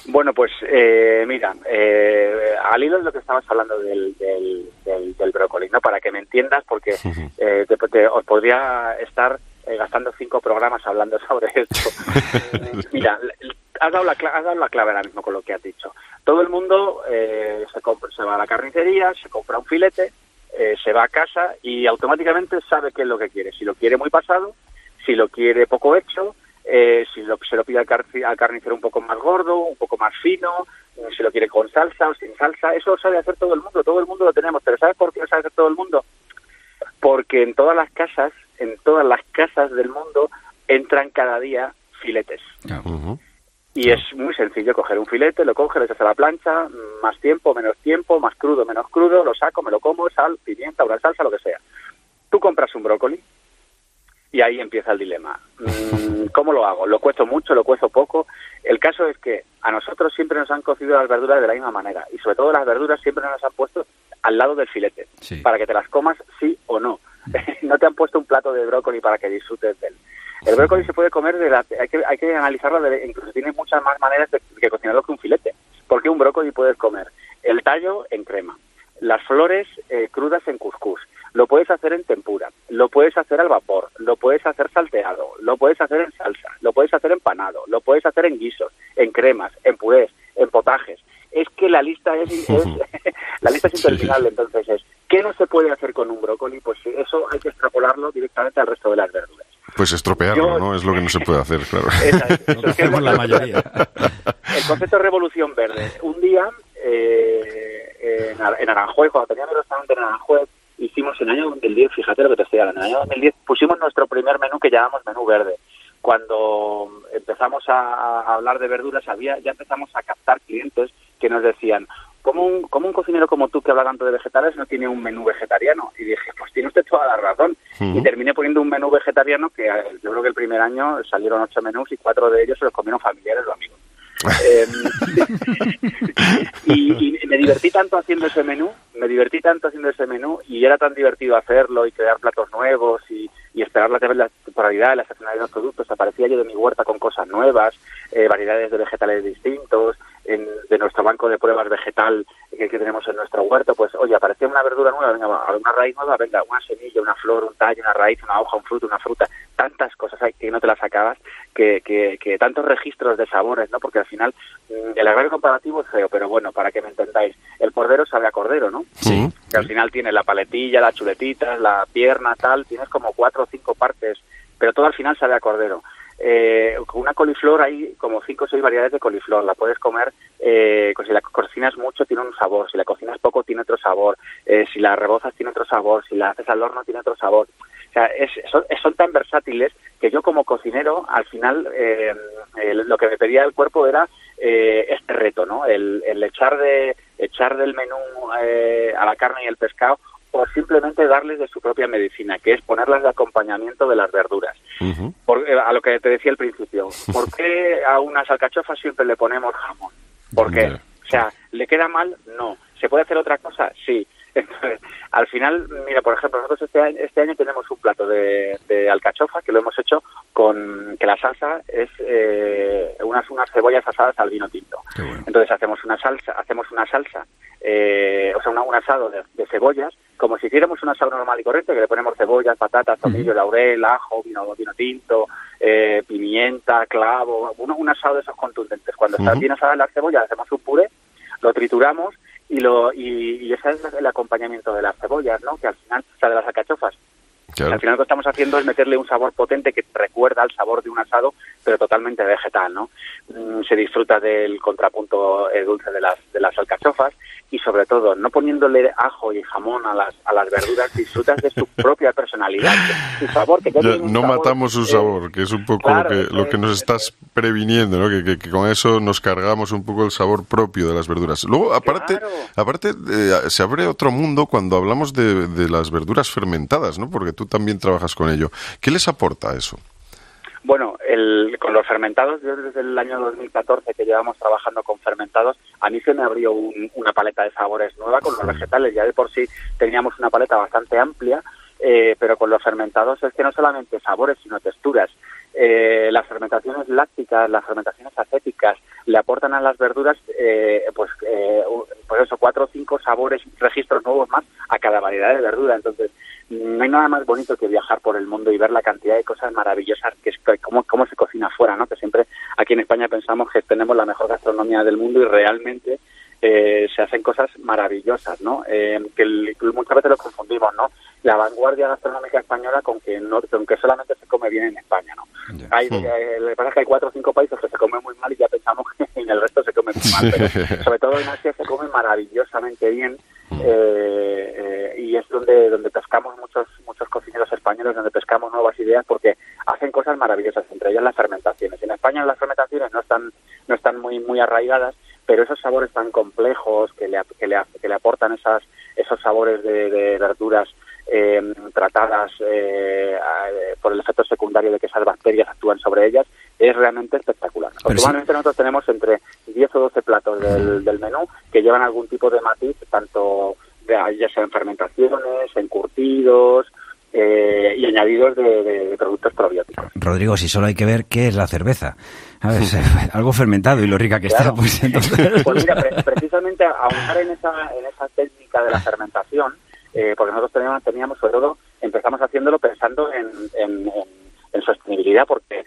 Bueno, pues eh, mira, eh, al hilo de lo que estabas hablando del, del, del, del brócoli, ¿no? Para que me entiendas, porque eh, te- te- os podría estar eh, gastando cinco programas hablando sobre esto. mira, has dado, la, cla- has dado la clave ahora mismo con lo que has dicho. Todo el mundo eh, se, compra- se va a la carnicería, se compra un filete, eh, se va a casa y automáticamente sabe qué es lo que quiere. Si lo quiere muy pasado, si lo quiere poco hecho, eh, si lo- se lo pide al, carnicero un poco más gordo, un poco más fino, eh, si lo quiere con salsa o sin salsa, eso lo sabe hacer todo el mundo, todo el mundo lo tenemos, pero ¿sabes por qué lo sabe hacer todo el mundo? Porque en todas las casas, en todas las casas del mundo, entran cada día filetes. Y es muy sencillo coger un filete, lo coges, a la plancha, más tiempo, menos tiempo, más crudo, menos crudo, lo saco, me lo como, sal, pimienta, una salsa, lo que sea. Tú compras un brócoli y ahí empieza el dilema. Mm, ¿Cómo lo hago? ¿Lo cuezo mucho? ¿Lo cuezo poco? El caso es que a nosotros siempre nos han cocido las verduras de la misma manera y sobre todo las verduras siempre nos las han puesto al lado del filete para que te las comas sí o no. no te han puesto un plato de brócoli para que disfrutes de él. El brócoli se puede comer, de la, hay, que, hay que analizarlo, de, incluso tiene muchas más maneras de, cocinarlo que un filete. Porque un brócoli puedes comer el tallo en crema, las flores eh, crudas en cuscús, lo puedes hacer en tempura, lo puedes hacer al vapor, lo puedes hacer salteado, lo puedes hacer en salsa, lo puedes hacer empanado, lo puedes hacer en guisos, en cremas, en purés, en potajes. Es que la lista es, es la lista es interminable, entonces es ¿qué no se puede hacer con un brócoli? Pues sí, eso hay que extrapolarlo directamente al resto de las verduras. Pues estropearlo, Yo- ¿no? Es lo que no se puede hacer, claro. Esa es- eso es que- Hacemos la mayoría. El concepto de revolución verde. Un día eh, en, Ar- en Aranjuez, cuando tenía mi restaurante en Aranjuez, hicimos en el año 2010, fíjate lo que te estoy hablando, en el año 2010 pusimos nuestro primer menú que llamamos menú verde. Cuando empezamos a, a hablar de verduras, había ya empezamos a captar clientes que nos decían, ¿cómo un, cómo un cocinero como tú que habla tanto de vegetales no tiene un menú vegetariano? Y dije, pues tiene usted toda la razón. Y terminé poniendo un menú vegetariano que eh, yo creo que el primer año salieron ocho menús y cuatro de ellos se los comieron familiares o amigos. Eh, y, y me divertí tanto haciendo ese menú, me divertí tanto haciendo ese menú y era tan divertido hacerlo y crear platos nuevos y, y esperar la, la temporalidad, la estacionalidad de los productos. Aparecía yo de mi huerta con cosas nuevas, eh, variedades de vegetales distintos, en- de nuestro banco de pruebas vegetal que, que tenemos en nuestro huerto. Pues, oye, aparecía una verdura nueva, venga, va, una raíz nueva, venga, una semilla, una flor, un tallo, una raíz, una hoja, un fruto, una fruta. Tantas cosas hay que no te las acabas, que, que, que tantos registros de sabores, ¿no? Porque al final mm, el agrario comparativo es feo, pero bueno, para que me entendáis, el cordero sabe a cordero, ¿no? Sí. que al final tiene la paletilla, las chuletitas, la pierna, tal, tienes como cuatro o cinco partes, pero todo al final sabe a cordero. Eh, una coliflor hay como cinco o seis variedades de coliflor, la puedes comer, eh, si la cocinas mucho tiene un sabor, si la cocinas poco tiene otro sabor, eh, si la rebozas tiene otro sabor, si la haces al horno tiene otro sabor. O sea, es- son, son tan versátiles que yo como cocinero, al final, eh, lo que me pedía el cuerpo era eh, este reto, ¿no? El, el echar de echar del menú eh, a la carne y el pescado o simplemente darles de su propia medicina, que es ponerlas de acompañamiento de las verduras. Por- eh, a lo que te decía al principio, ¿por qué a unas alcachofas siempre le ponemos jamón? ¿Por qué? O sea, ¿le queda mal? No. ¿Se puede hacer otra cosa? Sí. Entonces, al final, mira, por ejemplo, nosotros este año, este año tenemos un plato de, de alcachofa que lo hemos hecho con que la salsa es eh, unas unas cebollas asadas al vino tinto. Bueno. Entonces hacemos una salsa, hacemos una salsa, eh, o sea, una- un asado de, de cebollas, como si hiciéramos un asado normal y correcto, que le ponemos cebollas, patatas, tomillo, laurel, ajo, vino, vino tinto, eh, pimienta, clavo, uno, un asado de esos contundentes. Cuando están Ujú. bien asadas las cebollas, hacemos un puré, lo trituramos y lo y, y ese es el acompañamiento de las cebollas, ¿no? Que al final, o de las alcachofas. Claro. Al final lo que estamos haciendo es meterle un sabor potente que recuerda al sabor de un asado, pero totalmente vegetal, ¿no? Mm, se disfruta del contrapunto dulce de las, de las alcachofas y sobre todo, no poniéndole ajo y jamón a las, a las verduras, disfrutas de su propia personalidad, su sabor, que ya no sabor, matamos su eh, sabor, que es un poco claro, lo, que, lo que nos estás previniendo, ¿no? Que, que- que con eso nos cargamos un poco el sabor propio de las verduras. Luego, aparte, Claro. aparte eh, se abre otro mundo cuando hablamos de, de las verduras fermentadas, ¿no? Porque tú también trabajas con ello. ¿Qué les aporta eso? Bueno, el- con los fermentados, yo desde el año 2014 que llevamos trabajando con fermentados, a mí se me abrió un- una paleta de sabores nueva con los vegetales. Ya de por sí teníamos una paleta bastante amplia, eh, pero con los fermentados es que no solamente sabores, sino texturas. Eh, las fermentaciones lácticas, las fermentaciones acéticas, le aportan a las verduras, eh, pues, eh, pues eso, cuatro o cinco sabores, registros nuevos más a cada variedad de verdura. Entonces, no hay nada más bonito que viajar por el mundo y ver la cantidad de cosas maravillosas que es cómo, cómo se cocina afuera, ¿no? Que siempre aquí en España pensamos que tenemos la mejor gastronomía del mundo y realmente eh, se hacen cosas maravillosas, ¿no? Eh, que el- muchas veces lo confundimos, ¿no? La vanguardia gastronómica española con que no, con que solamente se come bien en España, ¿no? Hay, eh, lo que pasa que hay cuatro o cinco países que se comen muy mal y ya pensamos que en el resto se come muy mal, pero sobre todo en Asia se come maravillosamente bien eh, eh, y es donde donde pescamos muchos muchos cocineros españoles, donde pescamos nuevas ideas porque hacen cosas maravillosas, entre ellas las fermentaciones. En España las fermentaciones no están no están muy muy arraigadas, pero esos sabores tan complejos que le, que le, que le aportan esas, esos sabores de, de verduras eh, tratadas eh, a- por el efecto secundario de que esas bacterias actúan sobre ellas, es realmente espectacular. Pero sí. Nosotros tenemos entre 10 o 12 platos del, del menú que llevan algún tipo de matiz, tanto de, ya sea en fermentaciones, en curtidos eh, y añadidos de, de- de productos probióticos. Rodrigo, si solo hay que ver qué es la cerveza. Algo fermentado y lo rica que está, pues entonces... Pues mira, pre- precisamente ahondar en esa, en esa técnica de la fermentación, eh, porque nosotros teníamos, teníamos, sobre todo, empezamos haciéndolo pensando en, en- en- en sostenibilidad, porque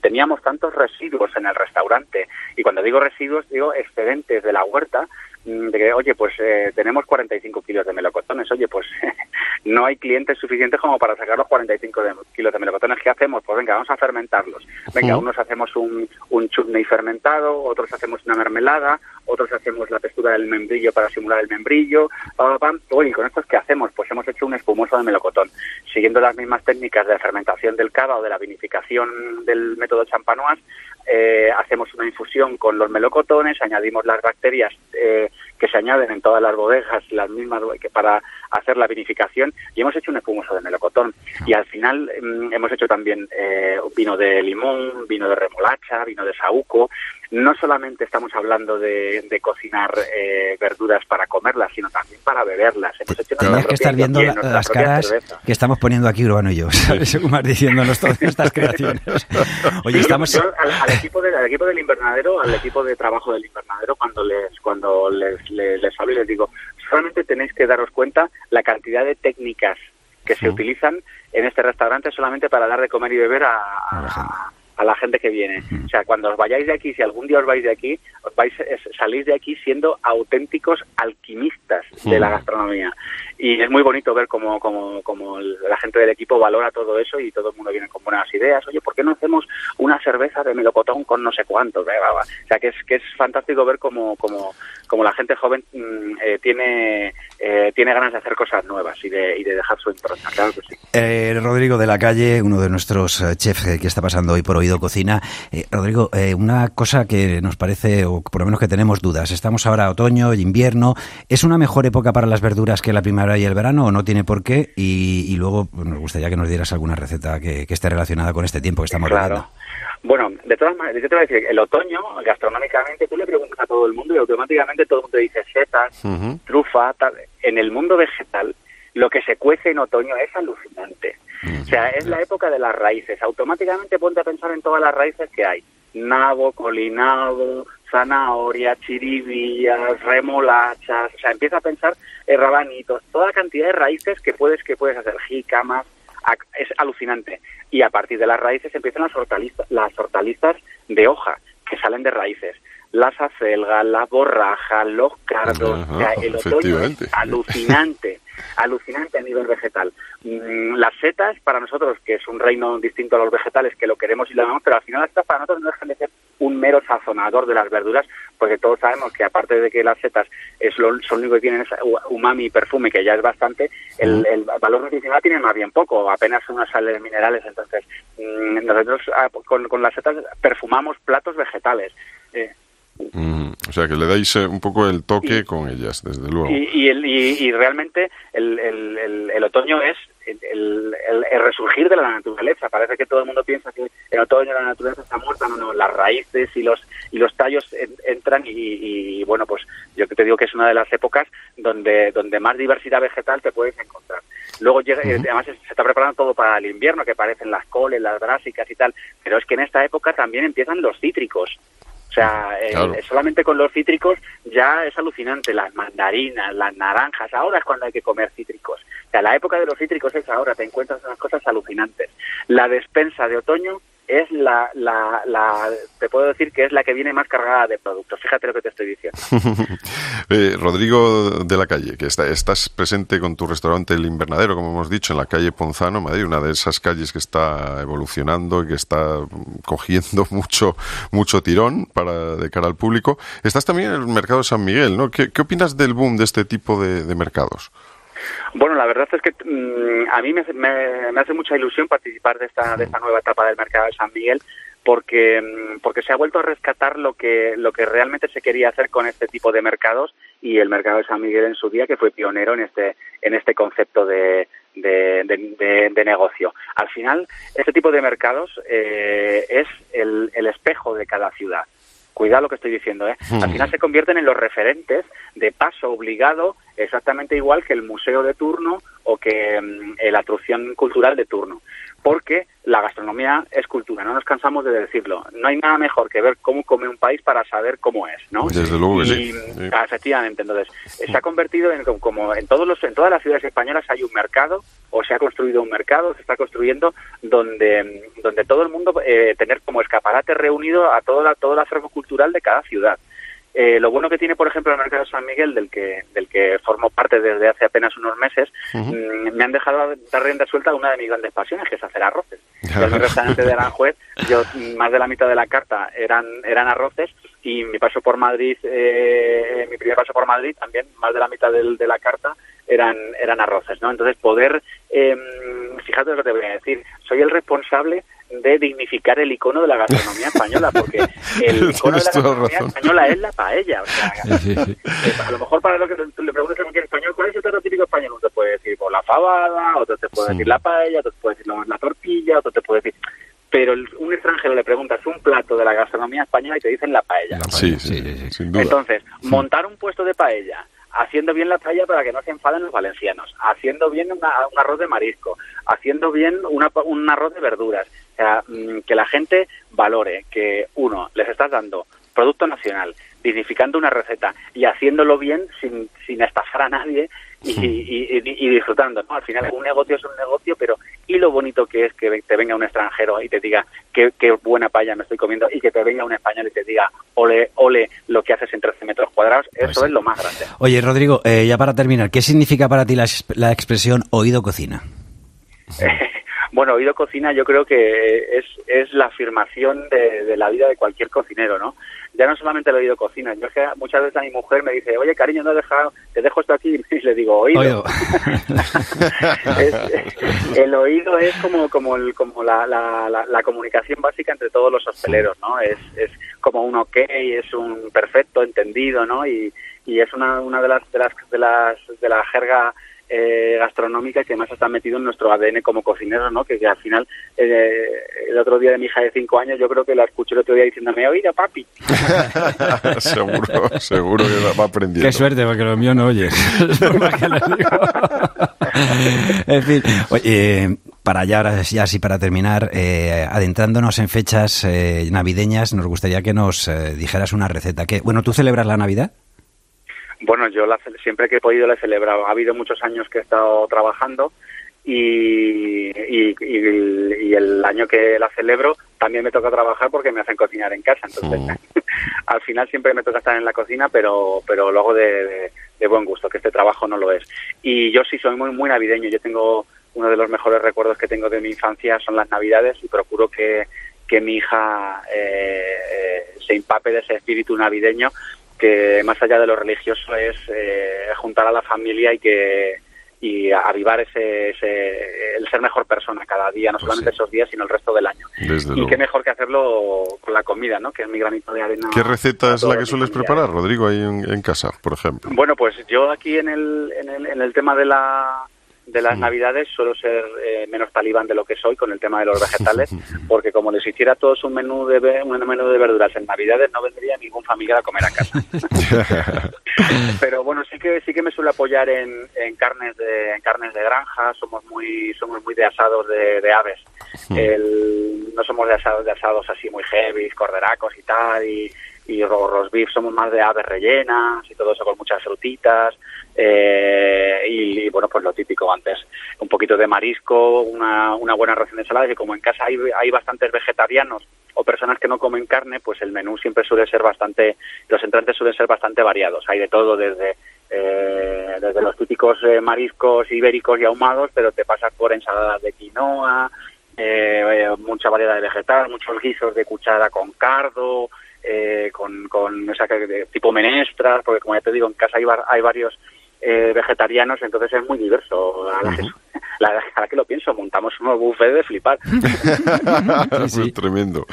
teníamos tantos residuos en el restaurante, y cuando digo residuos, digo excedentes de la huerta, mm, de que, oye, pues eh, tenemos 45 kilos de melocotones, oye, pues no hay clientes suficientes como para sacar los 45 de- kilos de melocotones. ¿Qué hacemos? Pues venga, vamos a fermentarlos. Venga, unos hacemos un, un chutney fermentado, otros hacemos una mermelada, otros hacemos la textura del membrillo para simular el membrillo. pam, pam, pam. Oye, ¿con estos qué hacemos? Pues hemos hecho un espumoso de melocotón. Siguiendo las mismas técnicas de fermentación del cava o de la vinificación del método champanois, eh, hacemos una infusión con los melocotones, añadimos las bacterias eh, que se añaden en todas las bodegas, las mismas que para hacer la vinificación, y hemos hecho un espumoso de melocotón. Y al final mm, hemos hecho también eh, vino de limón, vino de remolacha, vino de saúco. No solamente estamos hablando de, de cocinar eh, verduras para comerlas, sino también para beberlas. Hemos hecho Tenías que estar viendo la- las caras cerveza. que estamos poniendo aquí Urbano y yo, ¿sabes? Según vas diciéndonos todas estas creaciones. Oye, estamos... Yo al, al equipo de- al equipo del invernadero, al equipo de trabajo del invernadero, cuando les cuando les, les, les hablo y les digo, solamente tenéis que daros cuenta la cantidad de técnicas que se utilizan en este restaurante solamente para dar de comer y beber a, a- a la gente que viene. O sea, cuando os vayáis de aquí, si algún día os vais de aquí, os vais salís de aquí siendo auténticos alquimistas de la gastronomía. Y es muy bonito ver cómo, cómo, cómo la gente del equipo valora todo eso y todo el mundo viene con buenas ideas. Oye, ¿por qué no hacemos una cerveza de melocotón con no sé cuántos? O sea, que es, que es fantástico ver cómo, cómo, cómo la gente joven mm, eh, tiene, eh, tiene ganas de hacer cosas nuevas y de, y de dejar su impronta. Claro. Eh, Rodrigo de la Calle, uno de nuestros eh, chefs eh, que está pasando hoy por Oído Cocina. Eh, Rodrigo, una cosa que nos parece, o por lo menos que tenemos dudas, estamos ahora otoño, invierno, ¿es una mejor época para las verduras que la primavera y el verano o no tiene por qué? Y, y luego pues, nos gustaría que nos dieras alguna receta que, que esté relacionada con este tiempo que estamos Claro. viviendo. Bueno, de todas maneras, yo te voy a decir, el otoño, gastronómicamente, tú le preguntas a todo el mundo y automáticamente todo el mundo dice setas, trufa, tal. En el mundo vegetal, lo que se cuece en otoño es alucinante. O sea, es la época de las raíces. Automáticamente ponte a pensar en todas las raíces que hay. Nabo, colinabo, zanahoria, chiribillas, remolachas. O sea, empieza a pensar en rabanitos, toda cantidad de raíces que puedes que puedes hacer, jícamas, es alucinante. Y a partir de las raíces empiezan las hortalizas, las hortalizas de hoja que salen de raíces. Las acelgas, las borrajas, los cardos, Ajá, o sea, el otoño es alucinante, alucinante a nivel vegetal. Mm, Las setas, para nosotros, que es un reino distinto a los vegetales, que lo queremos y lo amamos, pero al final las setas para nosotros no dejan de ser un mero sazonador de las verduras, porque todos sabemos que aparte de que las setas es lo, son lo único que tienen es umami y perfume, que ya es bastante, el, el valor nutricional tiene más bien poco, apenas unas sales minerales. Entonces, mm, nosotros ah, con, con las setas perfumamos platos vegetales. Eh, Mm, o sea, que le dais eh, un poco el toque con ellas, desde luego. Y, y, el- y- y realmente el, el- el- otoño es el- el- el resurgir de la naturaleza. Parece que todo el mundo piensa que en otoño la naturaleza está muerta. No, no, las raíces y los y los tallos en- entran y, y, bueno, pues yo te digo que es una de las épocas donde donde más diversidad vegetal te puedes encontrar. Luego llega, eh, además se se está preparando todo para el invierno, que parecen las coles, las brásicas y tal. Pero es que en esta época también empiezan los cítricos. O sea, eh, solamente con los cítricos ya es alucinante. Las mandarinas, las naranjas, ahora es cuando hay que comer cítricos. O sea, la época de los cítricos es ahora, te encuentras unas cosas alucinantes. La despensa de otoño es la, la, la, te puedo decir que es la que viene más cargada de productos. Fíjate lo que te estoy diciendo. Eh, Rodrigo de la Calle, que está- estás presente con tu restaurante El Invernadero, como hemos dicho, en la calle Ponzano, Madrid, una de esas calles que está evolucionando y que está cogiendo mucho, mucho tirón para de cara al público. Estás también en el mercado de San Miguel, ¿no? ¿Qué, opinas del boom de este tipo de mercados? Bueno, la verdad es que mm, a mí me, hace- me- hace mucha ilusión participar de esta, de esta nueva etapa del mercado de San Miguel porque mm, porque se ha vuelto a rescatar lo que lo que realmente se quería hacer con este tipo de mercados y el mercado de San Miguel en su día que fue pionero en este en este concepto de de, negocio. Al final, este tipo de mercados eh, es el espejo de cada ciudad. Cuidado lo que estoy diciendo, ¿eh? Al final se convierten en los referentes de paso obligado, exactamente igual que el museo de turno o que mm, eh, la atracción cultural de turno. Porque la gastronomía es cultura, no nos cansamos de decirlo. No hay nada mejor que ver cómo come un país para saber cómo es, ¿no? Desde luego que Y, sí, sí. ah, Efectivamente, entonces se ha convertido en como- en todos los en todas las ciudades españolas hay un mercado o se ha construido un mercado, se está construyendo donde donde todo el mundo eh, tener como escaparate reunido a todo la, todo el acervo cultural de cada ciudad. Eh, lo bueno que tiene, por ejemplo, el mercado de San Miguel, del que del que formo parte desde hace apenas unos meses, mm, me han dejado dar rienda suelta a una de mis grandes pasiones, que es hacer arroces. En mi restaurante de Aranjuez, yo mm, más de la mitad de la carta eran eran arroces y mi paso por Madrid, eh, mi primer paso por Madrid también, más de la mitad del- de la carta eran eran arroces, ¿no? Entonces poder, eh, fíjate lo que te voy a decir, soy el responsable de dignificar el icono de la gastronomía española, porque el icono de la gastronomía razón. española es la paella, o sea, Sí, sí. a lo mejor para lo que tú le preguntes a cualquier español, ¿cuál es el plato típico español? Uno te puede decir por la fabada, otro te puede Sí. decir la paella, otro te puede decir la, la tortilla, otro te puede decir... Pero el- un extranjero le preguntas un plato de la gastronomía española y te dicen la paella. Sí, sí, Sí, sí, sí. sin duda. Entonces, montar un puesto de paella, haciendo bien la paella para que no se enfaden los valencianos, haciendo bien un arroz de marisco, haciendo bien una- un arroz de verduras. O sea, mm, que la gente valore que, uno, les estás dando producto nacional, dignificando una receta y haciéndolo bien sin, sin estafar a nadie y, y- y- disfrutando. ¿no? Al final, un negocio es un negocio, pero y lo bonito que es que te venga un extranjero y te diga qué, qué buena paella me estoy comiendo y que te venga un español y te diga ole, ole lo que haces en 13 metros cuadrados, eso sí. es lo más grande. Oye, Rodrigo, eh, ya para terminar, ¿qué significa para ti la, la expresión oído cocina? Bueno, oído cocina yo creo que es, es la afirmación de, de la vida de cualquier cocinero, ¿no? Ya no solamente el oído cocina, yo es que muchas veces a mi mujer me dice, oye cariño, no he dejado, te dejo esto aquí y le digo oído. Oído. Es- el oído es como como el- como la, la, la- la comunicación básica entre todos los hosteleros, ¿no? Es, es como un ok, es un perfecto entendido, ¿no? Y, y es una, una de las de las de las de la jerga eh, gastronómica que además está metido en nuestro ADN como cocineros, ¿no? Que, que al final, eh, el otro día de mi hija de cinco años, yo creo que la escuché el otro día diciéndome, oiga, papi. seguro, seguro que va aprendiendo. Qué suerte, porque lo mío no más digo. en fin, oye, para ya, ahora ya sí, para terminar, eh, adentrándonos en fechas eh, navideñas, nos gustaría que nos eh, dijeras una receta. Que, bueno, ¿tú celebras la Navidad? Bueno, yo la siempre que he podido la he celebrado. Ha habido muchos años que he estado trabajando y, y, y- y el año que la celebro también me toca trabajar porque me hacen cocinar en casa. Entonces, al final siempre me toca estar en la cocina, pero, pero lo hago de, de- de buen gusto, que este trabajo no lo es. Y yo sí soy muy, muy navideño. Yo tengo uno de los mejores recuerdos que tengo de mi infancia son las navidades y procuro que, que mi hija eh, eh, se empape de ese espíritu navideño que más allá de lo religioso es eh, juntar a la familia y que y avivar ese, ese el ser mejor persona cada día, no Pues solamente sí. esos días, sino el resto del año. Desde y luego. qué mejor que hacerlo con la comida, ¿no? Que es mi granito de arena. ¿Qué receta es la que sueles preparar, Rodrigo, ahí en, en casa, por ejemplo? Bueno, pues yo aquí en el, en el, en el tema de la de las navidades suelo ser eh, menos talibán de lo que soy con el tema de los vegetales porque como les hiciera todos un menú de un menú de verduras en navidades no vendría ningún familiar a comer a casa. Pero bueno sí que sí que me suele apoyar en, en carnes de en carnes de granja. Somos muy somos muy de asados de, de aves. El- no somos de asados de asados así muy heavy corderacos y tal y y roast beef somos más de aves rellenas y todo eso con muchas frutitas eh, y, bueno pues lo típico antes un poquito de marisco una, una buena ración de ensaladas y como en casa hay, hay bastantes vegetarianos o personas que no comen carne pues el menú siempre suele ser bastante los entrantes suelen ser bastante variados. Hay de todo desde eh, desde los típicos eh, mariscos ibéricos y ahumados pero te pasas por ensaladas de quinoa eh, eh, mucha variedad de vegetal muchos guisos de cuchara con cardo eh, con, con esa que- de tipo menestras, porque como ya te digo, en casa hay, hay varios eh, vegetarianos, entonces es muy diverso. A la, que, la lo pienso, montamos unos buffets de flipar. Pues tremendo.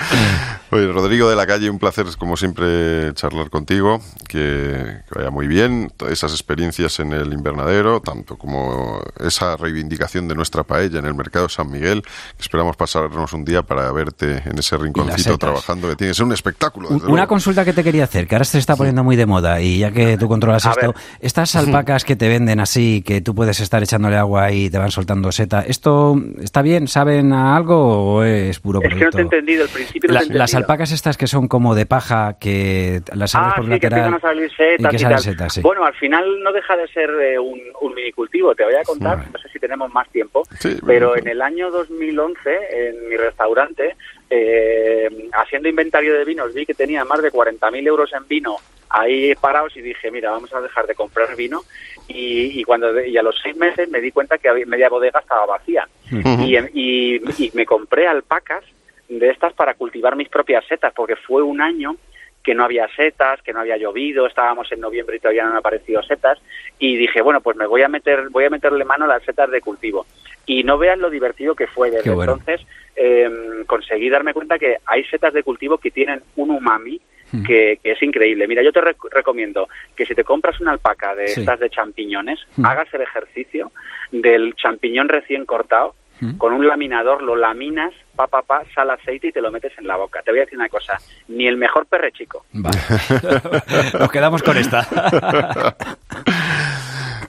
Oye, Rodrigo de la Calle, un placer, como siempre, charlar contigo. Que, que vaya muy bien. Todas esas experiencias en el invernadero, tanto como esa reivindicación de nuestra paella en el mercado San Miguel. esperamos pasarnos un día para verte en ese rinconcito trabajando, que tiene que ser un espectáculo. Una luego. consulta que te quería hacer, que ahora se está poniendo muy de moda y ya que tú controlas A esto, ver. estas alpacas que te venden así, que tú puedes estar echándole agua y te van soltando seta, ¿esto está bien? ¿Saben a algo o es puro Es que no producto? te he entendido, al principio no La- te he entendido. las alpacas estas que son como de paja, que las abres Ah, por sí, que lateral empiezan a salir y setas que y, salen tal. setas, sí. Bueno, al final no deja de ser eh, un, un minicultivo. Te voy a contar, Vale. no sé si tenemos más tiempo, Sí, pero bueno. en el año 2011, en mi restaurante, eh, haciendo inventario de vinos, vi que tenía más de 40.000 euros en vino ahí parados y dije, mira, vamos a dejar de comprar vino. Y, y cuando y a los seis meses me di cuenta que media bodega estaba vacía. y, y, y me compré alpacas de estas para cultivar mis propias setas, porque fue un año que no había setas, que no había llovido, estábamos en noviembre y todavía no han aparecido setas, y dije, bueno, pues me voy a meter, voy a meterle mano a las setas de cultivo. Y no vean lo divertido que fue. Desde bueno. entonces eh, conseguí darme cuenta que hay setas de cultivo que tienen un umami Hmm. que, que es increíble. Mira, yo te rec- recomiendo que si te compras una alpaca de Sí. estas de champiñones, Hmm. hagas el ejercicio del champiñón recién cortado, Hmm. con un laminador lo laminas, pa, pa, pa, sal aceite y te lo metes en la boca. Te voy a decir una cosa, ni el mejor perre chico. Vale. Nos quedamos con esta.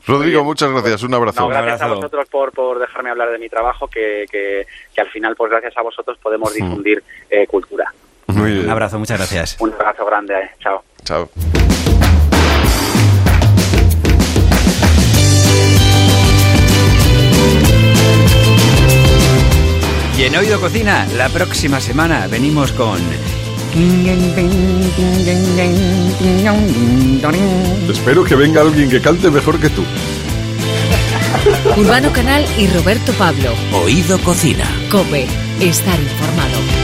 Rodrigo, muchas gracias. Un abrazo. No, gracias a abrazo. vosotros por, por dejarme hablar de mi trabajo, que, que, que al final, pues gracias a vosotros podemos difundir eh, cultura. Muy bien. Un abrazo, muchas gracias. Un abrazo grande, eh. chao. Chao. Y en Oído Cocina, la próxima semana venimos con... Espero que venga alguien que cante mejor que tú. Urbano Canal y Roberto Pablo. Oído Cocina. Cope. Estar informado.